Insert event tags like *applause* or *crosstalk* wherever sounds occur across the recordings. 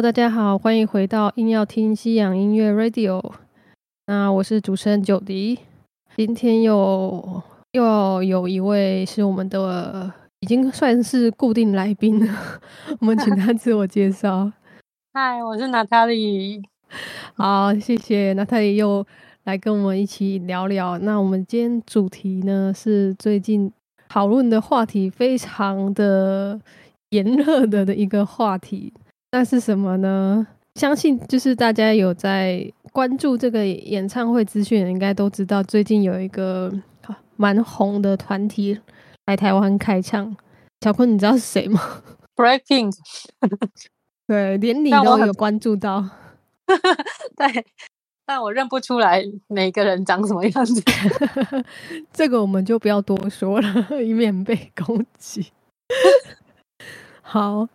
Hello，大家好，欢迎回到硬要听西洋音乐 Radio。那我是主持人九迪，今天又又有一位是我们的，已经算是固定来宾了。我们请他自我介绍。*laughs* 嗨，我是娜塔莉。好，谢谢娜塔莉又来跟我们一起聊聊。那我们今天主题呢是最近讨论的话题，非常的炎热的的一个话题。那是什么呢？相信就是大家有在关注这个演唱会资讯，应该都知道，最近有一个蛮红的团体来台湾开唱。小坤，你知道是谁吗？Breaking，*laughs* 对，连你都有关注到。*laughs* 对，但我认不出来每个人长什么样子。*laughs* 这个我们就不要多说了，以免被攻击。好，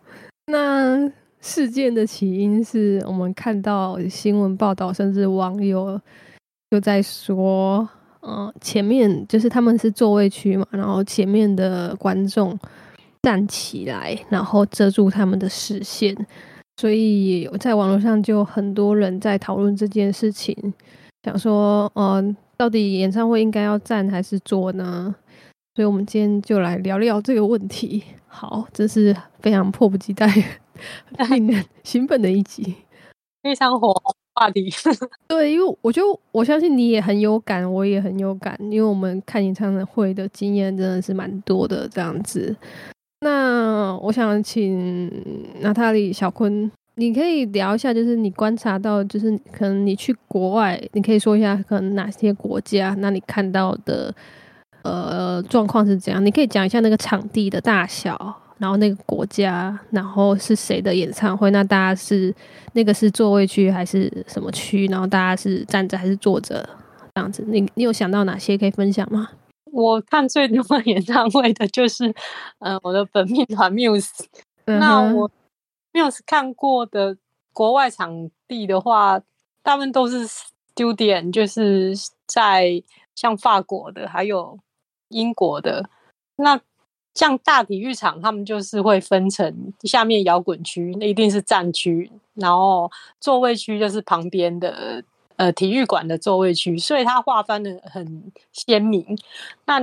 那。事件的起因是我们看到新闻报道，甚至网友就在说，嗯，前面就是他们是座位区嘛，然后前面的观众站起来，然后遮住他们的视线，所以在网络上就很多人在讨论这件事情，想说，嗯，到底演唱会应该要站还是坐呢？所以我们今天就来聊聊这个问题。*laughs* 好，这是非常迫不及待。*laughs* 令人兴奋的一集，非常火话题。*laughs* 对，因为我觉得我相信你也很有感，我也很有感，因为我们看演唱会的经验真的是蛮多的这样子。那我想请娜塔莉、小坤，你可以聊一下，就是你观察到，就是可能你去国外，你可以说一下，可能哪些国家，那你看到的呃状况是怎样？你可以讲一下那个场地的大小。然后那个国家，然后是谁的演唱会？那大家是那个是座位区还是什么区？然后大家是站着还是坐着？这样子，你你有想到哪些可以分享吗？我看最多演唱会的就是，呃，我的本命团 Muse。那我 Muse 看过的国外场地的话，大部分都是 Studio，就是在像法国的，还有英国的。那像大体育场，他们就是会分成下面摇滚区，那一定是站区，然后座位区就是旁边的呃体育馆的座位区，所以它划分的很鲜明。那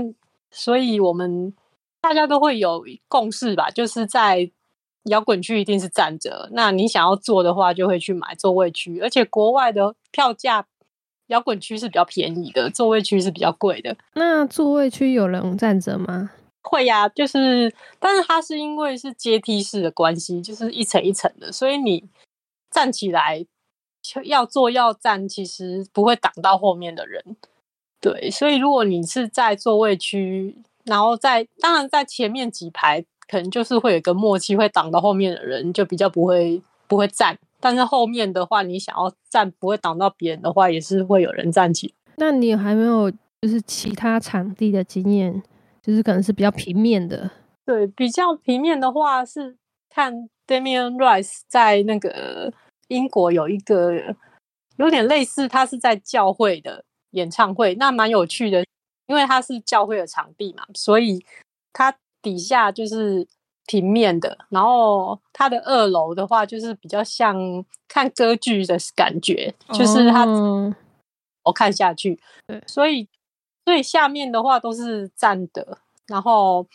所以我们大家都会有共识吧，就是在摇滚区一定是站着，那你想要坐的话，就会去买座位区，而且国外的票价摇滚区是比较便宜的，座位区是比较贵的。那座位区有人站着吗？会呀，就是，但是它是因为是阶梯式的关系，就是一层一层的，所以你站起来要坐要站，其实不会挡到后面的人。对，所以如果你是在座位区，然后在当然在前面几排，可能就是会有一个默契，会挡到后面的人，就比较不会不会站。但是后面的话，你想要站不会挡到别人的话，也是会有人站起。那你还没有就是其他场地的经验？就是可能是比较平面的，对，比较平面的话是看 Damian Rice 在那个英国有一个有点类似，他是在教会的演唱会，那蛮有趣的，因为他是教会的场地嘛，所以他底下就是平面的，然后它的二楼的话就是比较像看歌剧的感觉，就是它我看下去，对，所以。所以下面的话都是站的，然后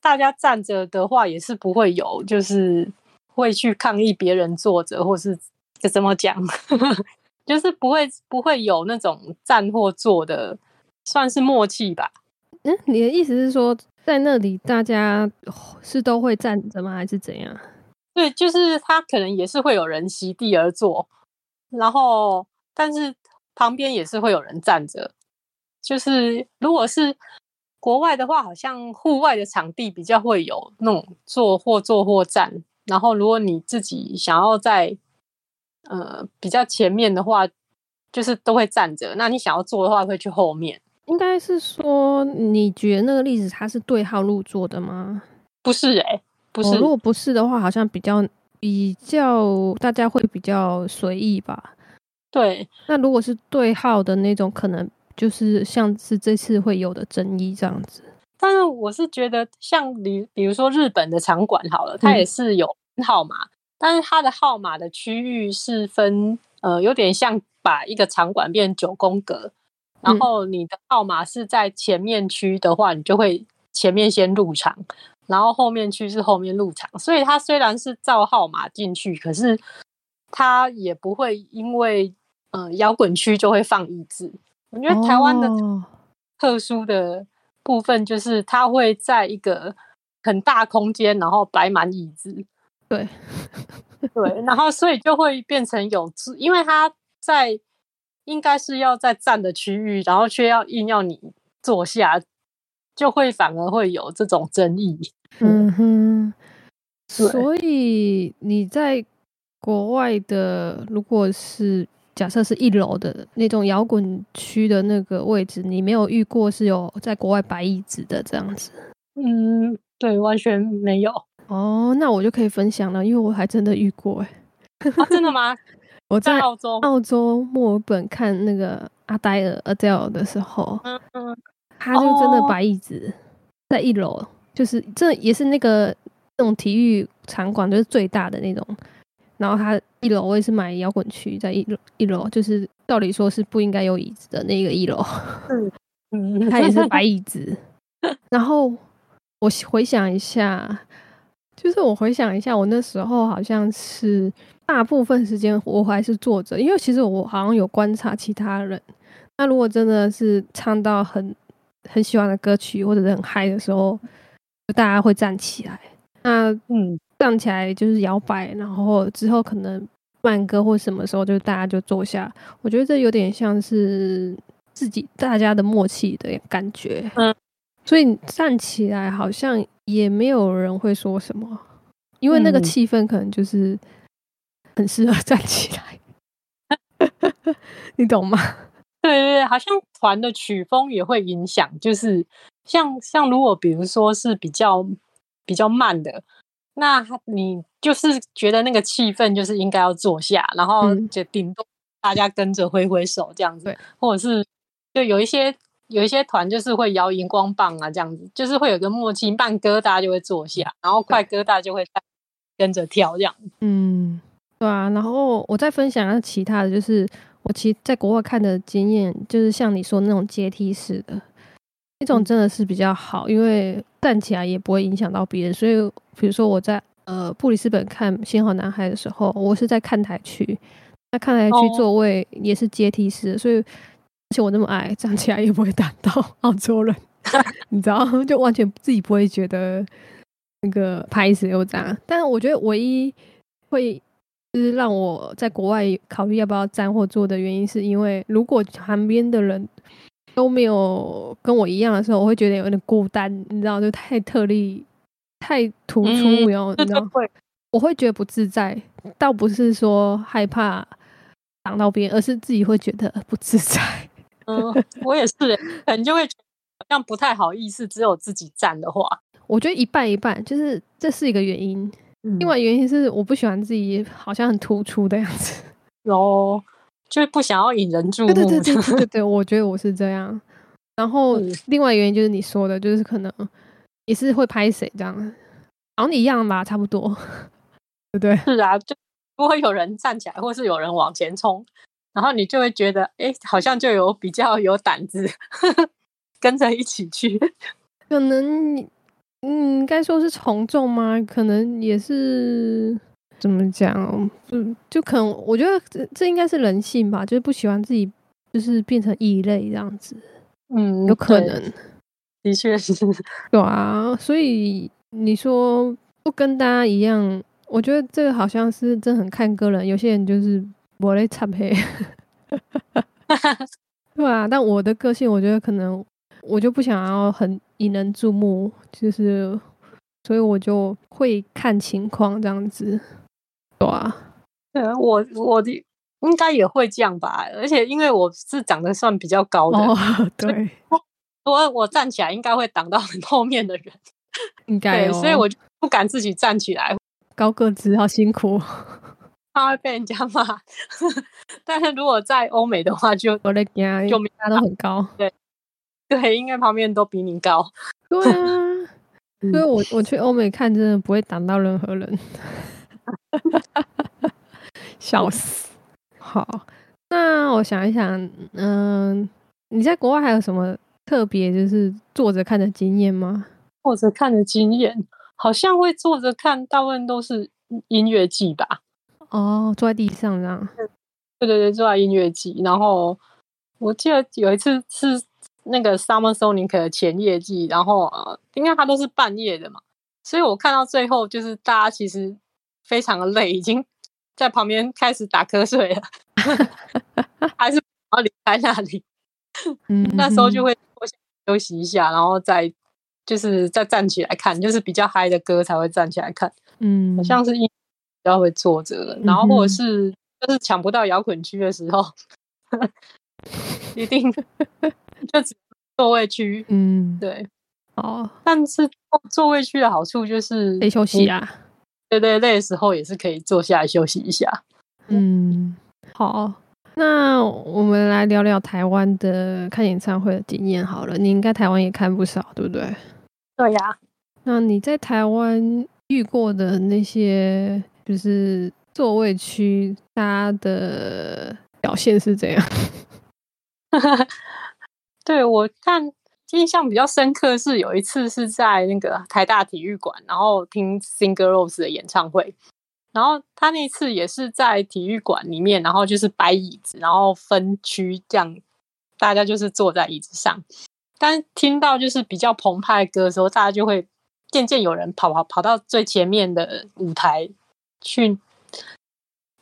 大家站着的话也是不会有，就是会去抗议别人坐着，或是怎么讲，*laughs* 就是不会不会有那种站或坐的，算是默契吧。嗯，你的意思是说在那里大家是都会站着吗，还是怎样？对，就是他可能也是会有人席地而坐，然后但是旁边也是会有人站着。就是如果是国外的话，好像户外的场地比较会有那种坐或坐或站。然后如果你自己想要在呃比较前面的话，就是都会站着。那你想要坐的话，会去后面。应该是说，你觉得那个例子它是对号入座的吗？不是哎，不是。如果不是的话，好像比较比较大家会比较随意吧。对。那如果是对号的那种，可能。就是像是这次会有的争议这样子，但是我是觉得像比比如说日本的场馆好了，它也是有号码，但是它的号码的区域是分，呃，有点像把一个场馆变九宫格，然后你的号码是在前面区的话，你就会前面先入场，然后后面区是后面入场，所以它虽然是照号码进去，可是它也不会因为，呃，摇滚区就会放椅子。我觉得台湾的特殊的部分就是它会在一个很大空间，然后摆满椅子。对，对，然后所以就会变成有，因为它在应该是要在站的区域，然后却要硬要你坐下，就会反而会有这种争议。嗯哼，所以你在国外的，如果是假设是一楼的那种摇滚区的那个位置，你没有遇过是有在国外摆椅子的这样子？嗯，对，完全没有。哦，那我就可以分享了，因为我还真的遇过哎，真的吗？我在澳洲，澳洲墨尔本看那个阿黛尔 Adele 的时候，嗯嗯，他就真的摆椅子在一楼，就是这也是那个那种体育场馆，就是最大的那种。然后他一楼我也是买摇滚区，在一楼一楼，就是道理说是不应该有椅子的那个一楼，嗯嗯，*laughs* 他也是摆椅子。*laughs* 然后我回想一下。就是我回想一下，我那时候好像是大部分时间我还是坐着，因为其实我好像有观察其他人。那如果真的是唱到很很喜欢的歌曲或者是很嗨的时候，就大家会站起来。那嗯，站起来就是摇摆，然后之后可能慢歌或什么时候就大家就坐下。我觉得这有点像是自己大家的默契的感觉。嗯，所以站起来好像。也没有人会说什么，因为那个气氛可能就是很适合站起来，*laughs* 你懂吗？*laughs* 对对对，好像团的曲风也会影响，就是像像如果比如说是比较比较慢的，那你就是觉得那个气氛就是应该要坐下，然后就顶多大家跟着挥挥手这样子，或者是就有一些。有一些团就是会摇荧光棒啊，这样子就是会有个默契，慢歌大家就会坐下，然后快歌大家就会跟着跳这样。嗯，对啊。然后我再分享一下其他的就是我其在国外看的经验，就是像你说那种阶梯式的，那种真的是比较好，因为站起来也不会影响到别人。所以比如说我在呃布里斯本看《幸好男孩》的时候，我是在看台区，那看台区座位也是阶梯式的，所以。而且我那么矮，站起来也不会打到 *laughs* 澳洲人，*laughs* 你知道，*laughs* 就完全自己不会觉得那个拍子又这样。但是我觉得唯一会就是让我在国外考虑要不要站或坐的原因，是因为如果旁边的人都没有跟我一样的时候，我会觉得有点孤单，你知道，就太特例、太突出，然后你知道，*laughs* 我会觉得不自在。倒不是说害怕挡到别人，而是自己会觉得不自在。嗯，我也是，可能就会好像不太好意思，只有自己站的话，我觉得一半一半，就是这是一个原因。另外原因是我不喜欢自己好像很突出的样子，*laughs* 哦，就是不想要引人注目。对对对对对 *laughs* 对，我觉得我是这样。然后另外原因就是你说的，就是可能也是会拍谁这样，然后你一样吧，差不多，*laughs* 对不对？是啊，就不会有人站起来，或是有人往前冲。然后你就会觉得，哎，好像就有比较有胆子跟着一起去。可能，嗯，该说是从众吗？可能也是怎么讲？嗯就可能，我觉得这这应该是人性吧，就是不喜欢自己就是变成异类这样子。嗯，有可能，的确是。*laughs* 有啊，所以你说不跟大家一样，我觉得这个好像是真很看个人。有些人就是。我来插黑，对啊，但我的个性，我觉得可能我就不想要很引人注目，就是，所以我就会看情况这样子，对啊，对啊，我我的应该也会这样吧，而且因为我是长得算比较高的，*laughs* 对，*laughs* 我我站起来应该会挡到很后面的人，应该，所以我就不敢自己站起来，高个子好辛苦。*laughs* 他会被人家骂，但是如果在欧美的话，就我的天，就大家都很高，对对，应该旁边都比你高，对啊，*laughs* 所以我我去欧美看，真的不会挡到任何人。笑死。好，那我想一想，嗯，你在国外还有什么特别就是坐着看的经验吗？坐着看的经验，好像会坐着看，大部分都是音乐季吧。哦，坐在地上这样。对对对，坐在音乐季。然后我记得有一次是那个 Summer Sonic 的前夜季，然后呃，因为它都是半夜的嘛，所以我看到最后就是大家其实非常的累，已经在旁边开始打瞌睡了，*laughs* 还是要离开那里。嗯，那时候就会休息一下，然后再。就是再站起来看，就是比较嗨的歌才会站起来看。嗯，好像是一比较会坐着，然后或者是就是抢不到摇滚区的时候，*laughs* 一定就座位区。嗯，对。哦，但是座位区的好处就是可以休息啊。对对，累的时候也是可以坐下来休息一下。嗯，好，那我们来聊聊台湾的看演唱会的经验好了。你应该台湾也看不少，对不对？对呀，那你在台湾遇过的那些就是座位区，它的表现是怎样？*laughs* 对我看印象比较深刻是有一次是在那个台大体育馆，然后听 Singer Rose 的演唱会，然后他那次也是在体育馆里面，然后就是摆椅子，然后分区这样，大家就是坐在椅子上。但听到就是比较澎湃歌的时候，大家就会渐渐有人跑跑跑到最前面的舞台去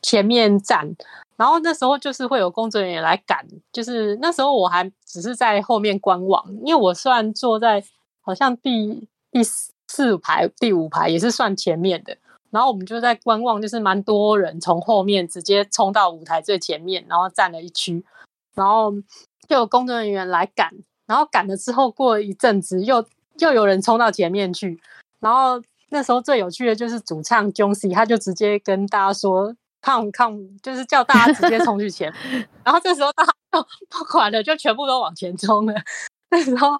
前面站，然后那时候就是会有工作人员来赶，就是那时候我还只是在后面观望，因为我算坐在好像第第四排、第五排也是算前面的，然后我们就在观望，就是蛮多人从后面直接冲到舞台最前面，然后站了一区，然后就有工作人员来赶。然后赶了之后，过一阵子又又有人冲到前面去，然后那时候最有趣的就是主唱 Jonesy，他就直接跟大家说 “come come”，就是叫大家直接冲去前。然后这时候大家就不 *laughs* 管了，就全部都往前冲了。那时候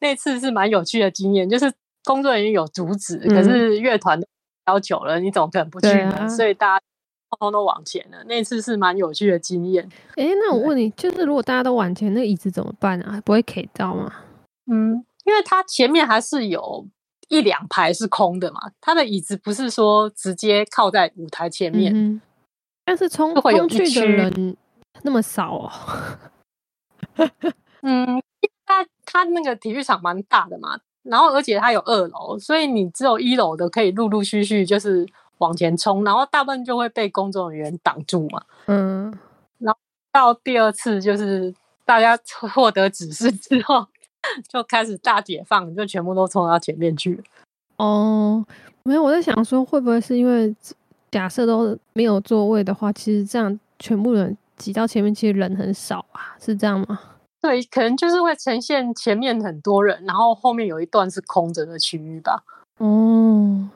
那次是蛮有趣的经验，就是工作人员有阻止，可是乐团要求了，你怎么可能不去呢？所以大家。通通都往前了，那次是蛮有趣的经验。哎，那我问你，就是如果大家都往前，那椅子怎么办啊？不会 K 到吗？嗯，因为它前面还是有一两排是空的嘛，它的椅子不是说直接靠在舞台前面，但是冲冲去的人那么少哦。*laughs* 嗯，他他那个体育场蛮大的嘛，然后而且它有二楼，所以你只有一楼的可以陆陆续续就是。往前冲，然后大部分就会被工作人员挡住嘛。嗯，然后到第二次就是大家 *laughs* 获得指示之后，就开始大解放，就全部都冲到前面去。哦，没有，我在想说，会不会是因为假设都没有座位的话，其实这样全部人挤到前面，其实人很少啊，是这样吗？对，可能就是会呈现前面很多人，然后后面有一段是空着的区域吧。哦。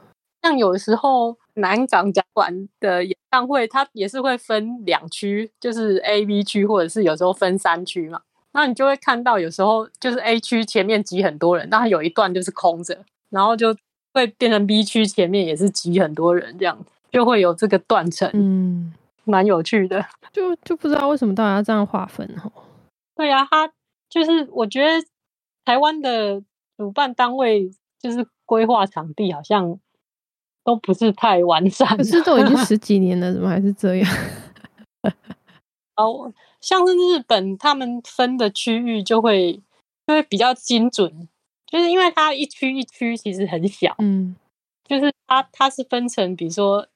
像有时候南港展馆的演唱会，它也是会分两区，就是 A、B 区，或者是有时候分三区嘛。那你就会看到有时候就是 A 区前面挤很多人，那有一段就是空着，然后就会变成 B 区前面也是挤很多人，这样就会有这个断层，嗯，蛮有趣的。就就不知道为什么大家要这样划分哦。对呀，他就是我觉得台湾的主办单位就是规划场地好像。都不是太完善，可是都已经十几年了，怎么还是这样？*laughs* 哦，像是日本，他们分的区域就会就会比较精准，就是因为它一区一区其实很小，嗯，就是它它是分成，比如说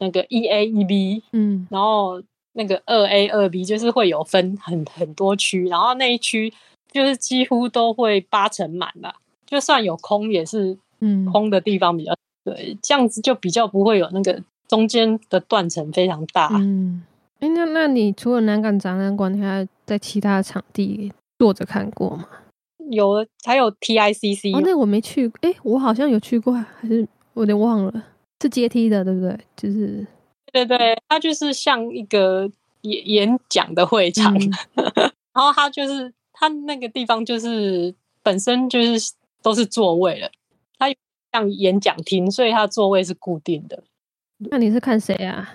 那个一 A 一 B，嗯，然后那个二 A 二 B，就是会有分很很多区，然后那一区就是几乎都会八成满了，就算有空也是，嗯，空的地方比较。对，这样子就比较不会有那个中间的断层非常大。嗯，哎，那那你除了南港展览馆，你还在其他场地坐着看过吗？有，还有 TICC。哦，那我没去，哎，我好像有去过，还是我有点忘了，是阶梯的，对不对？就是，对对，它就是像一个演演讲的会场，*laughs* 然后它就是它那个地方就是本身就是都是座位了，它。像演讲厅，所以它座位是固定的。那你是看谁啊？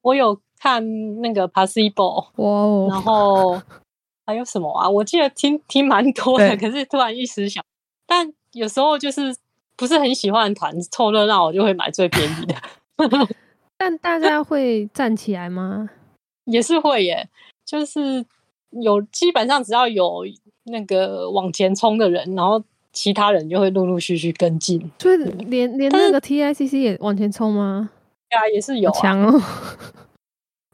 我有看那个 Possible，*laughs* 哇，然后 *laughs* 还有什么啊？我记得听听蛮多的，可是突然一时想，但有时候就是不是很喜欢团凑热闹，我就会买最便宜的。*laughs* *laughs* 但大家会站起来吗？也是会耶，就是有基本上只要有那个往前冲的人，然后其他人就会陆陆续续跟进。所以连连那个 T I C C 也往前冲吗？对啊，也是有强哦。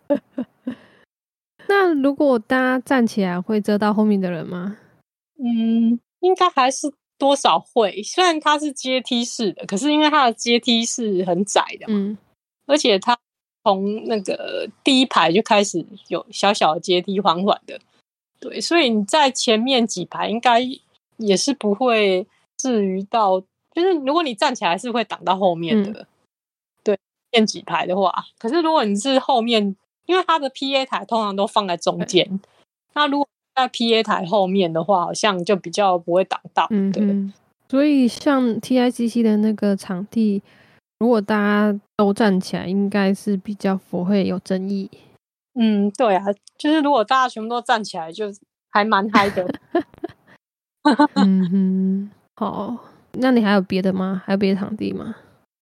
*laughs* 那如果大家站起来，会遮到后面的人吗？嗯，应该还是多少会。虽然它是阶梯式的，可是因为它的阶梯是很窄的嘛，而且它从那个第一排就开始有小小的阶梯，缓缓的。对，所以你在前面几排应该也是不会至于到，就是如果你站起来是会挡到后面的。对，前几排的话，可是如果你是后面。因为它的 PA 台通常都放在中间，那如果在 PA 台后面的话，好像就比较不会挡到。嗯，对。所以像 TICC 的那个场地，如果大家都站起来，应该是比较不会有争议。嗯，对啊，就是如果大家全部都站起来，就还蛮嗨的。*laughs* 嗯哼，好，那你还有别的吗？还有别的场地吗？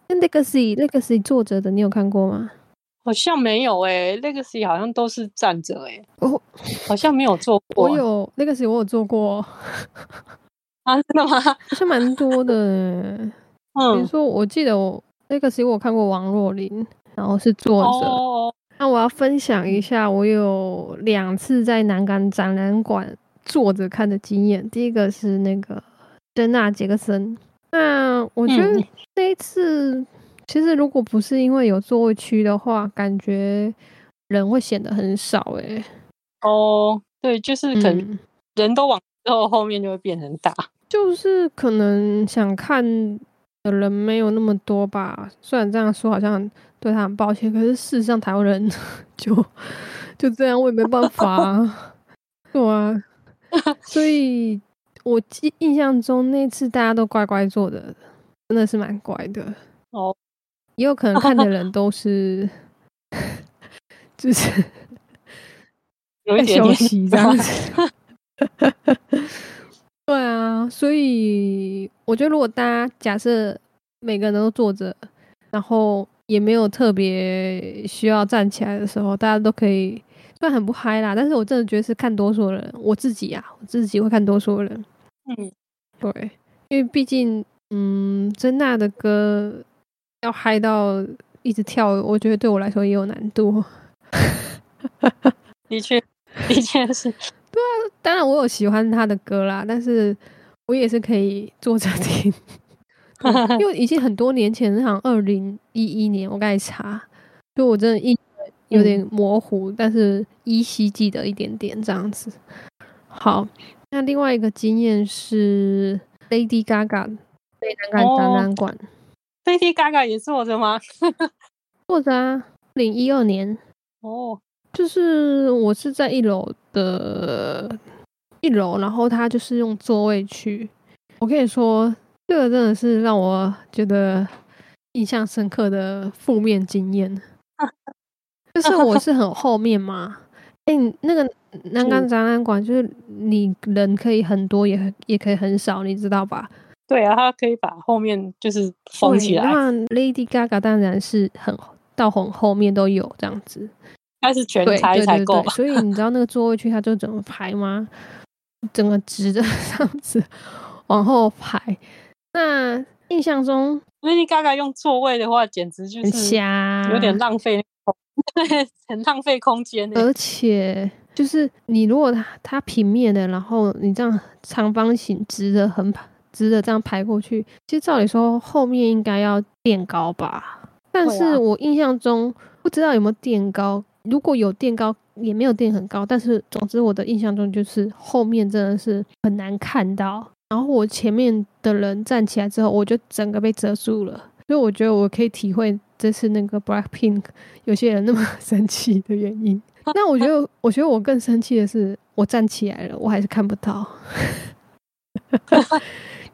那 Legacy Legacy 坐着的，你有看过吗？好像没有诶，Legacy 好像都是站着诶，我好像没有做过。我有 Legacy，我有做过 *laughs* 啊，真的吗？好像蛮多的。*laughs* 嗯，比如说，我记得我 Legacy 我看过王若琳，然后是坐着。那我要分享一下，我有两次在南港展览馆坐着看的经验。第一个是那个珍娜杰克森，那我觉得那一次。其实，如果不是因为有座位区的话，感觉人会显得很少诶。哦，对，就是可能人都往之后，后面就会变成大。就是可能想看的人没有那么多吧。虽然这样说好像对他很抱歉，可是事实上台湾人 *laughs* 就就这样，我也没办法。对啊，*laughs* 所以我记印象中那次大家都乖乖坐的，真的是蛮乖的。哦。也有可能看的人都是，就是 *laughs* 有一点休息 *laughs* 这样子。对啊，所以我觉得，如果大家假设每个人都坐着，然后也没有特别需要站起来的时候，大家都可以，虽然很不嗨啦，但是我真的觉得是看多数人。我自己啊，我自己会看多数人。嗯，对，因为毕竟，嗯，珍娜的歌。要嗨到一直跳，我觉得对我来说也有难度。的确，的确是。*laughs* 对啊，当然我有喜欢他的歌啦，但是我也是可以坐着听，*laughs* 因为已经很多年前，好像二零一一年，我刚才查，就我真的一有点模糊，但是依稀记得一点点这样子。好，那另外一个经验是 Lady Gaga 被南港展览馆。Lady Gaga 也坐着吗？*laughs* 坐着啊，零一二年哦，就是我是在一楼的一楼，然后他就是用座位去。我跟你说，这个真的是让我觉得印象深刻的负面经验。*laughs* 就是我是很后面嘛，哎，那个南港展览馆就是你人可以很多，也也可以很少，你知道吧？对啊，他可以把后面就是封起来。那 Lady Gaga 当然是很到很后面都有这样子，它是全排才够。所以你知道那个座位区它就怎么排吗？整个直的 *laughs* 这样子往后排。那印象中 Lady Gaga 用座位的话，简直就是瞎，有点浪费，*laughs* 对，很浪费空间。而且就是你如果它它平面的，然后你这样长方形直的横排。直的这样排过去，其实照理说后面应该要垫高吧，但是我印象中不知道有没有垫高，如果有垫高也没有垫很高，但是总之我的印象中就是后面真的是很难看到，然后我前面的人站起来之后，我就整个被遮住了，所以我觉得我可以体会这次那个 Black Pink *laughs* 有些人那么 *laughs* 生气的原因。*laughs* 那我觉得，我觉得我更生气的是，我站起来了，我还是看不到。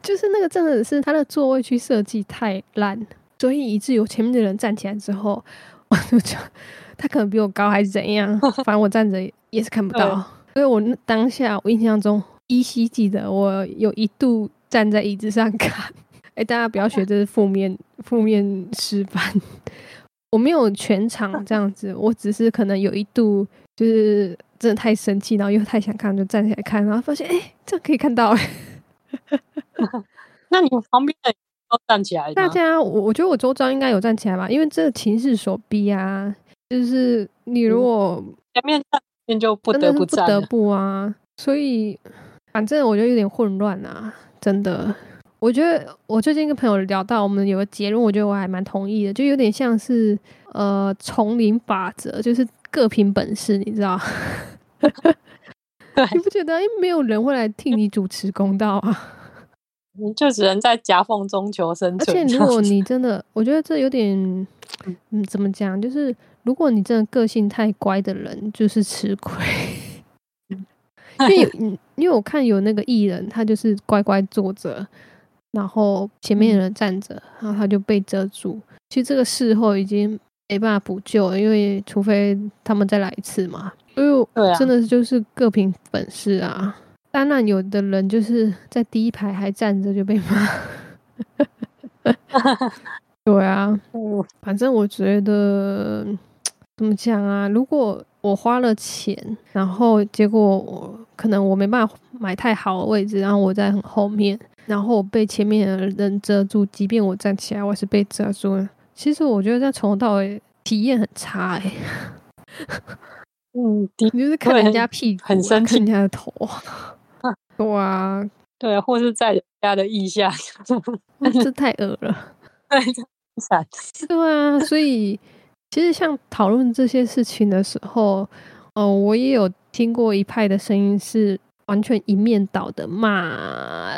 就是那个真的是他的座位区设计太烂，所以以至于前面的人站起来之后，我就讲他可能比我高还是怎样，*laughs* 反正我站着也是看不到。所以我当下我印象中依稀记得，我有一度站在椅子上看。哎，大家不要学，这是负面 *laughs* 负面示范。我没有全场这样子，我只是可能有一度就是真的太生气，然后又太想看，就站起来看，然后发现哎，这样可以看到。*laughs* 那你旁边的都站起来？大家，我我觉得我周遭应该有站起来吧，因为这情势所逼啊，就是你如果前面站，就不得不不得不啊，所以反正我觉得有点混乱啊，真的。我觉得我最近跟朋友聊到，我们有个结论，我觉得我还蛮同意的，就有点像是呃丛林法则，就是各凭本事，你知道？*laughs* 你不觉得？因为没有人会来替你主持公道啊，你 *laughs* 就只能在夹缝中求生存。而且如果 *laughs* 你真的，我觉得这有点，嗯，怎么讲？就是如果你真的个性太乖的人，就是吃亏。因为嗯，*laughs* 因为我看有那个艺人，他就是乖乖坐着。然后前面的人站着，然后他就被遮住。其实这个事后已经没办法补救了，因为除非他们再来一次嘛。因为真的就是各凭本事啊。当然，有的人就是在第一排还站着就被骂。*laughs* 对啊，反正我觉得怎么讲啊？如果我花了钱，然后结果我可能我没办法买太好的位置，然后我在很后面。然后我被前面的人遮住，即便我站起来，我是被遮住了。其实我觉得在从头到尾体验很差哎。嗯，你就是看人家屁股，很生气，人家的头。对啊，对啊，或是在人家的腋下，*laughs* 这太恶了。对，惨。对啊，所以其实像讨论这些事情的时候，哦，我也有听过一派的声音是完全一面倒的骂。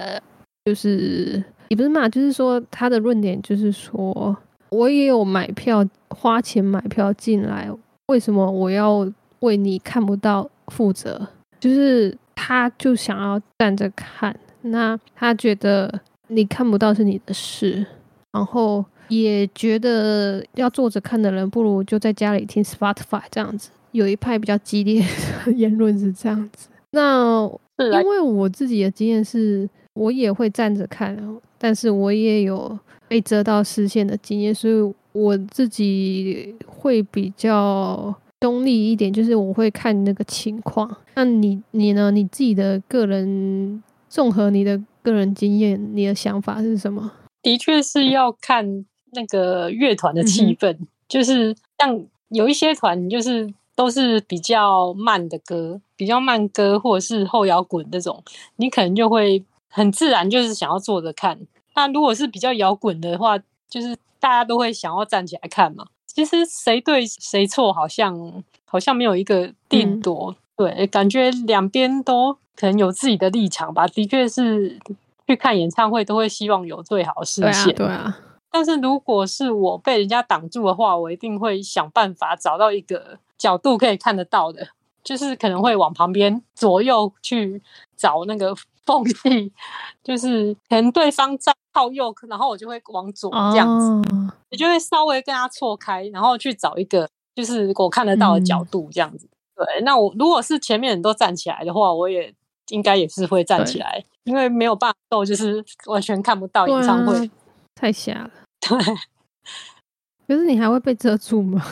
就是也不是骂，就是说他的论点就是说，我也有买票花钱买票进来，为什么我要为你看不到负责？就是他就想要站着看，那他觉得你看不到是你的事，然后也觉得要坐着看的人不如就在家里听 Spotify 这样子。有一派比较激烈的 *laughs* 言论是这样子。那因为我自己的经验是。我也会站着看，但是我也有被遮到视线的经验，所以我自己会比较中立一点，就是我会看那个情况。那你你呢？你自己的个人综合你的个人经验，你的想法是什么？的确是要看那个乐团的气氛，就是像有一些团，就是都是比较慢的歌，比较慢歌或者是后摇滚这种，你可能就会。很自然就是想要坐着看，那如果是比较摇滚的话，就是大家都会想要站起来看嘛。其实谁对谁错，好像好像没有一个定夺，对，感觉两边都可能有自己的立场吧。的确是去看演唱会都会希望有最好的视线，对啊。但是如果是我被人家挡住的话，我一定会想办法找到一个角度可以看得到的，就是可能会往旁边左右去找那个。缝隙 *laughs* 就是可能对方在靠右，然后我就会往左这样子，你就会稍微跟他错开，然后去找一个就是我看得到的角度这样子。对，那我如果是前面人都站起来的话，我也应该也是会站起来，因为没有办法，就是完全看不到演唱会，太瞎了。对，*laughs* 可是你还会被遮住吗？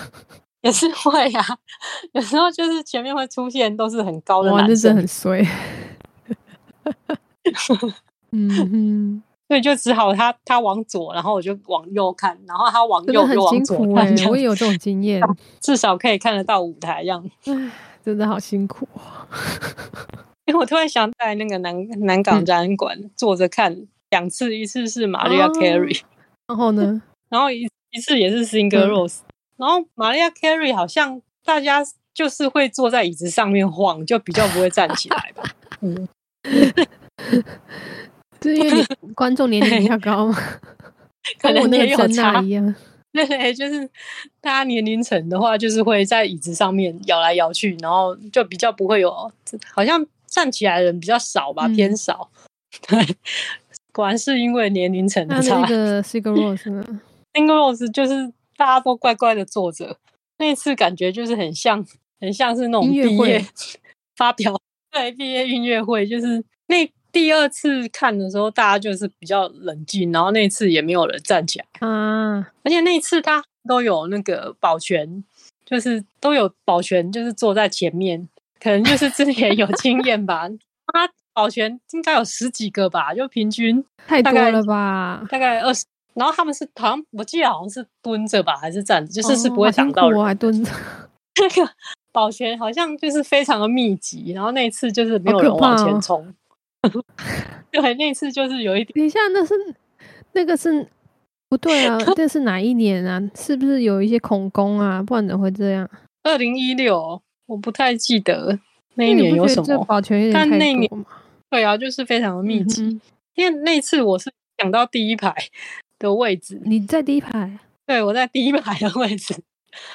*laughs* 也是会啊，有时候就是前面会出现都是很高的男生，很衰。*laughs* 嗯哼，所以就只好他他往左，然后我就往右看，然后他往右就往左看。我也有这种经验，*laughs* 至少可以看得到舞台样。真的好辛苦。因为我突然想在那个南南港展览馆坐着看两次，一次是玛利亚 Carey，然后呢，*laughs* 然后一一次也是 Singer Rose，然后玛利亚 Carey 好像大家就是会坐在椅子上面晃，就比较不会站起来吧。嗯。*laughs* 是因为你 *laughs* 观众年龄比较高吗？*laughs* 可能也有差一样。对，就是大家年龄层的话，就是会在椅子上面摇来摇去，然后就比较不会有，好像站起来的人比较少吧，偏少。对，果然是因为年龄层的差。那个 Single Rose 呢？Single Rose 就是。大家都乖乖的坐着。那次感觉就是很像，很像是那种毕业发表，对，毕业音乐会。就是那第二次看的时候，大家就是比较冷静，然后那次也没有人站起来啊。而且那次他都有那个保全，就是都有保全，就是坐在前面，可能就是之前有经验吧。*laughs* 他保全应该有十几个吧，就平均 *laughs* 太多了吧，大概二十。然后他们是好像我记得好像是蹲着吧，还是站着，就是是不会挡到人。我还蹲着。*laughs* 那个保全好像就是非常的密集，然后那次就是没有人往前冲。*laughs* 对，那次就是有一点。*laughs* 等一下，那是那个是不对啊？*laughs* 这是哪一年啊？是不是有一些恐攻啊？不然怎么会这样？二零一六，我不太记得那一年有什么保全，但那年对啊，就是非常的密集。因为那次我是抢到第一排。的位置，你在第一排，对我在第一排的位置，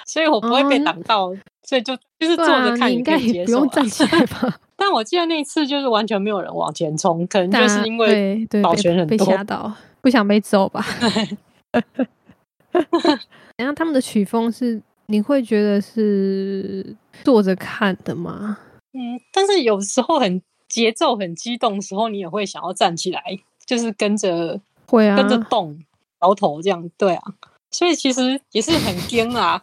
所以我不会被挡到，所以就就是坐着看，应该也不用站起来吧？*laughs* 但我记得那次就是完全没有人往前冲，可能就是因为保全很多，被 *laughs* 吓到，不想被揍吧？*laughs* 然后他们的曲风是，你会觉得是坐着看的吗？嗯，但是有时候很节奏很激动的时候，你也会想要站起来，就是跟着会啊，跟着动。摇头这样对啊，所以其实也是很惊啊，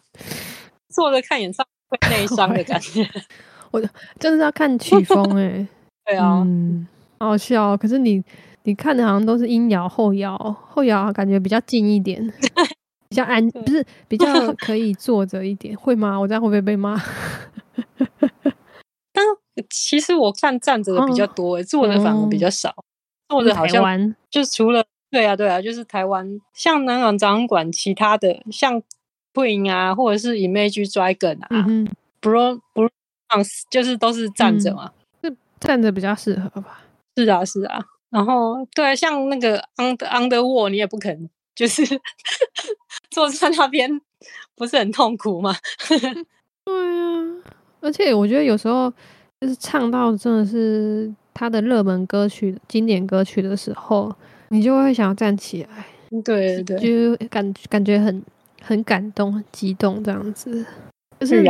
坐着看演唱会内伤的感觉。*laughs* 我就是要看曲风哎，*laughs* 对啊，嗯好笑。可是你你看的好像都是阴摇后摇，后摇感觉比较近一点，*laughs* 比较安，不是比较可以坐着一点，会吗？我这样会不会被骂？但其实我看站着的比较多，坐着反而比较少，坐着好像就除了。对啊，对啊，就是台湾像南港展览馆，其他的像 Queen 啊，或者是 Image Dragon 啊嗯，Bro Bro，就是都是站着嘛，是站着比较适合吧？是啊，是啊。然后对，像那个 Under Underworld，你也不肯就是 *laughs* 坐在那边，不是很痛苦吗？对啊，而且我觉得有时候就是唱到真的是他的热门歌曲、经典歌曲的时候。你就会想要站起来，对对，就感感觉很很感动、很激动这样子。就是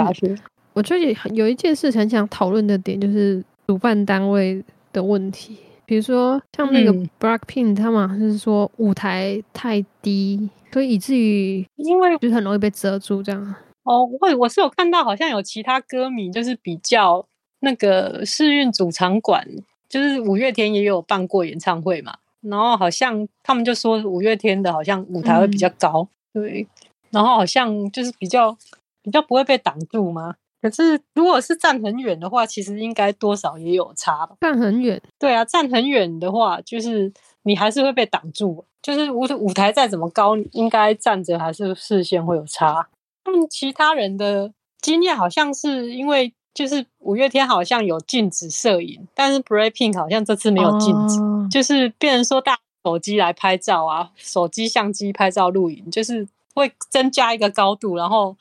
我觉得有一件事很想讨论的点，就是主办单位的问题。比如说像那个 Blackpink，他们是说舞台太低，所以以至于因为就是很容易被遮住这样。哦，我我是有看到，好像有其他歌迷就是比较那个世运主场馆，就是五月天也有办过演唱会嘛。然后好像他们就说五月天的好像舞台会比较高，对，然后好像就是比较比较不会被挡住吗？可是如果是站很远的话，其实应该多少也有差吧。站很远，对啊，站很远的话，就是你还是会被挡住。就是舞舞台再怎么高，应该站着还是视线会有差。他们其他人的经验好像是因为。就是五月天好像有禁止摄影，但是 Breaking 好像这次没有禁止，就是变成说大手机来拍照啊，手机相机拍照录影，就是会增加一个高度，然后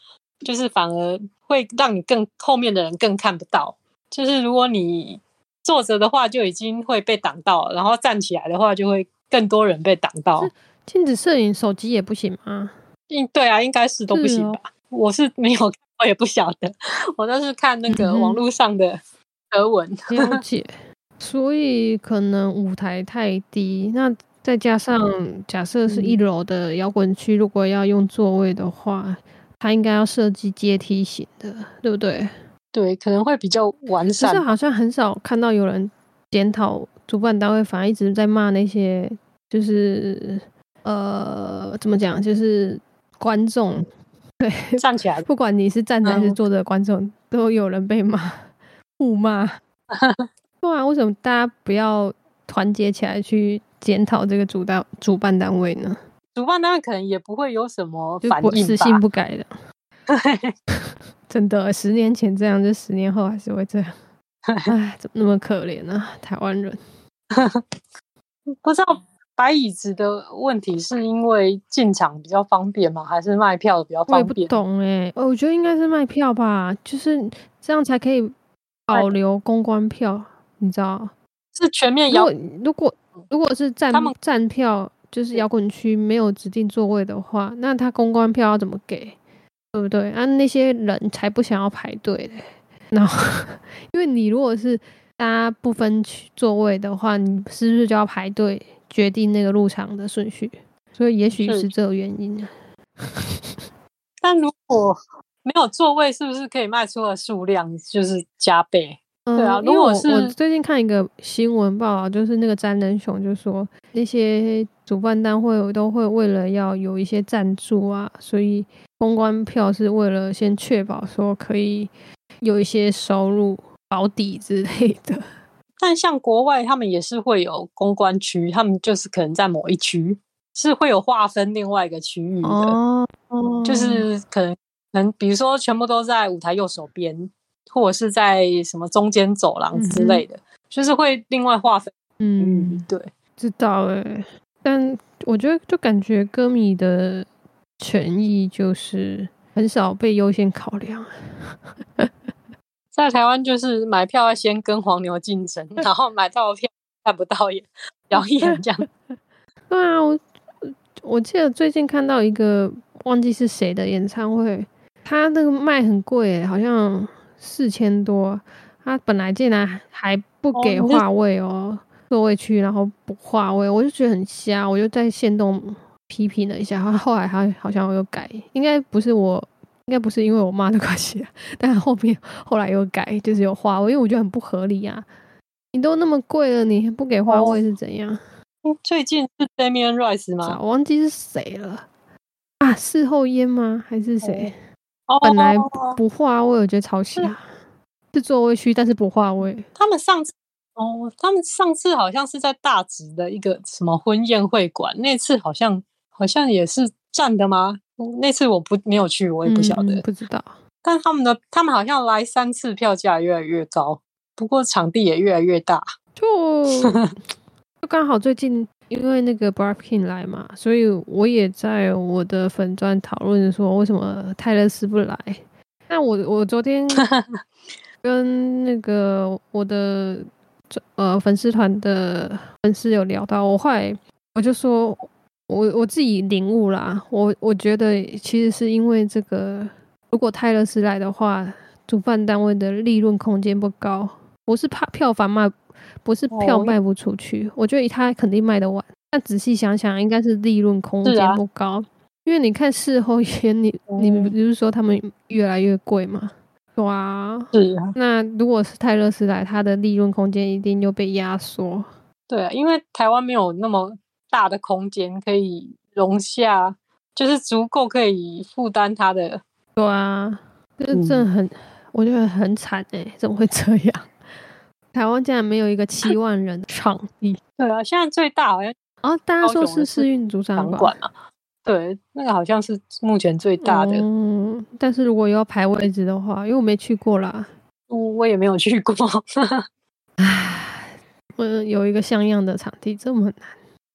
就是反而会让你更后面的人更看不到。就是如果你坐着的话，就已经会被挡到，然后站起来的话，就会更多人被挡到。禁止摄影，手机也不行吗？应对啊，应该是都不行吧？我是没有。我也不晓得，我都是看那个网络上的德文了解，*laughs* 所以可能舞台太低，那再加上假设是一楼的摇滚区，如果要用座位的话，它应该要设计阶梯型的，对不对？对，可能会比较完善。可是好像很少看到有人检讨主办单位，反而一直在骂那些，就是呃，怎么讲，就是观众。对，站起来，不管你是站着还是坐着，观众都有人被骂、互骂。*laughs* 不然为什么大家不要团结起来去检讨这个主单主办单位呢？主办单位可能也不会有什么反应死性不改的。*laughs* *laughs* 真的，十年前这样，就十年后还是会这样。哎，怎么那么可怜呢？台湾人不知道。摆椅子的问题是因为进场比较方便吗？还是卖票比较方便？我也不懂哎，我觉得应该是卖票吧，就是这样才可以保留公关票，你知道？是全面摇。如果如果是站站票，就是摇滚区没有指定座位的话，那他公关票要怎么给？对不对？啊，那些人才不想要排队嘞。然后，因为你如果是大家不分区座位的话，你是不是就要排队决定那个入场的顺序？所以也许是这个原因。*laughs* 但如果没有座位，是不是可以卖出的数量就是加倍？对啊，如果是我最近看一个新闻报道，就是那个詹仁雄就说，那些主办单位都会为了要有一些赞助啊，所以公关票是为了先确保说可以有一些收入保底之类的。但像国外，他们也是会有公关区，他们就是可能在某一区是会有划分另外一个区域的，就是可能可能比如说全部都在舞台右手边。或者是在什么中间走廊之类的，就是会另外划分。嗯，对，知道哎。但我觉得，就感觉歌迷的权益就是很少被优先考量。在台湾，就是买票要先跟黄牛竞争，*laughs* 然后买到票看不到演表演这样。*laughs* 对啊，我我记得最近看到一个忘记是谁的演唱会，他那个卖很贵，好像。四千多，他本来竟然还不给话位哦，座位区，然后不话位，我就觉得很瞎，我就在线动批评了一下，他后来他好像又改，应该不是我，应该不是因为我妈的关系，但后面后来又改，就是有花位，因为我觉得很不合理啊，你都那么贵了，你不给花位是怎样？最近是 Damian Rice 吗？我忘记是谁了啊？事后烟吗？还是谁？本来不画位，我觉得超瞎，是座位区，但是不画位。他们上次哦，他们上次好像是在大直的一个什么婚宴会馆，那次好像好像也是站的吗？那次我不没有去，我也不晓得，不知道。但他们的他们好像来三次，票价越来越高，不过场地也越来越大，就 *laughs* 就刚好最近。因为那个 Barking 来嘛，所以我也在我的粉钻讨论说，为什么泰勒斯不来？那我我昨天 *laughs* 跟那个我的呃粉丝团的粉丝有聊到，我后来我就说，我我自己领悟啦，我我觉得其实是因为这个，如果泰勒斯来的话，主办单位的利润空间不高，我是怕票房卖。不是票卖不出去，我觉得他肯定卖得完。但仔细想想，应该是利润空间不高，因为你看事后演，*laughs* 你你不是说他们越来越贵吗？哇，是啊。那如果是泰勒斯来，他的利润空间一定又被压缩。对啊，因为台湾没有那么大的空间可以容下，就是足够可以负担他的。对啊，就是这很，我觉得很惨哎，怎么会这样？台湾竟然没有一个七 *laughs* 万人的场地。对啊，现在最大好像啊，大家说是世运主场馆啊。对，那个好像是目前最大的。嗯，但是如果要排位置的话，因为我没去过啦，我也没有去过。*laughs* 唉，我有一个像样的场地这么难。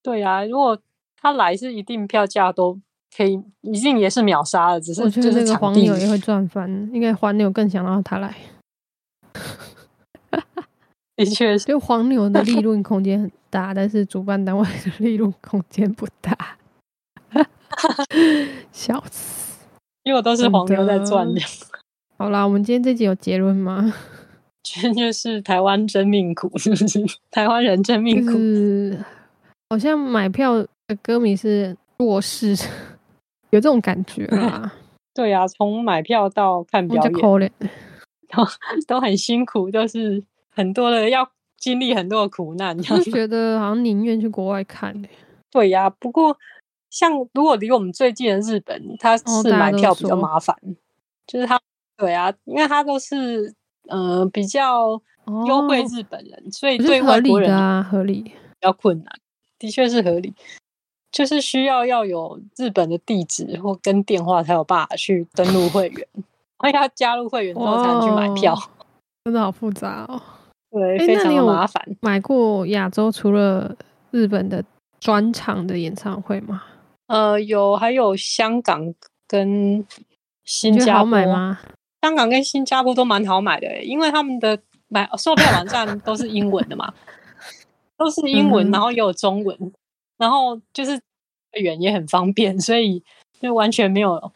对啊，如果他来是一定票价都可以，一定也是秒杀的。只是觉得这个黄牛也会赚翻，应该黄牛更想让他来。*laughs* 的确，就黄牛的利润空间很大，*laughs* 但是主办单位的利润空间不大，*laughs* 笑死！因为都是黄牛在赚的。好啦，我们今天这集有结论吗？全就是台湾真命苦，是不是？台湾人真命苦，好像买票的歌迷是弱势，*laughs* 有这种感觉 *laughs* 啊？对啊，从买票到看表演，都 *laughs* 都很辛苦，都是。很多的要经历很多的苦难，就觉得好像宁愿去国外看呢。对呀，不过像如果离我们最近的日本，他是买票比较麻烦，就是他对啊，因为他都是呃比较优惠日本人，所以对外国人啊合理比较困难，的确是合理，就是需要要有日本的地址或跟电话才有办法去登录会员，而且要加入会员之后才能去买票，真的好复杂哦。对，非常麻烦。买过亚洲除了日本的专场的演唱会吗？呃，有，还有香港跟新加坡吗？香港跟新加坡都蛮好买的，因为他们的买售票网站都是英文的嘛，都是英文，然后也有中文，然后就是远也很方便，所以就完全没有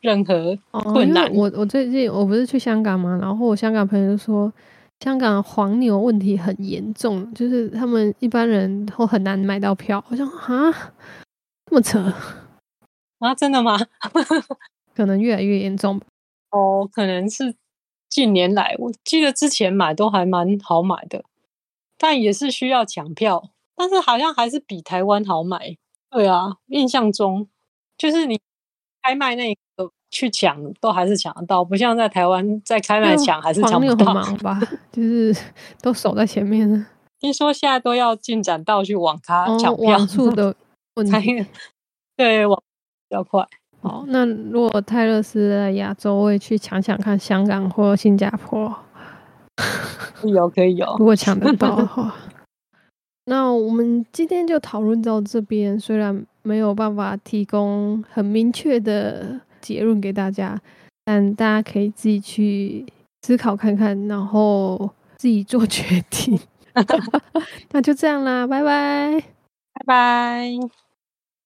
任何困难。我我最近我不是去香港嘛，然后我香港朋友就说，香港黄牛问题很严重，就是他们一般人都很难买到票。我想啊，这么扯啊？真的吗？*laughs* 可能越来越严重吧哦，可能是近年来，我记得之前买都还蛮好买的，但也是需要抢票，但是好像还是比台湾好买。对啊，印象中就是你开卖那个去抢都还是抢得到，不像在台湾在开卖抢还是抢不到。忙吧，*laughs* 就是都守在前面了。听说现在都要进展到去网咖抢票，网速的问 *laughs* 题。对，网比较快。好，那如果泰勒斯在亚洲，我也去抢抢看香港或新加坡。有可以有，如果抢得到的话。*laughs* *laughs* 那我们今天就讨论到这边，虽然没有办法提供很明确的结论给大家，但大家可以自己去思考看看，然后自己做决定。*laughs* 那就这样啦，拜拜，拜拜。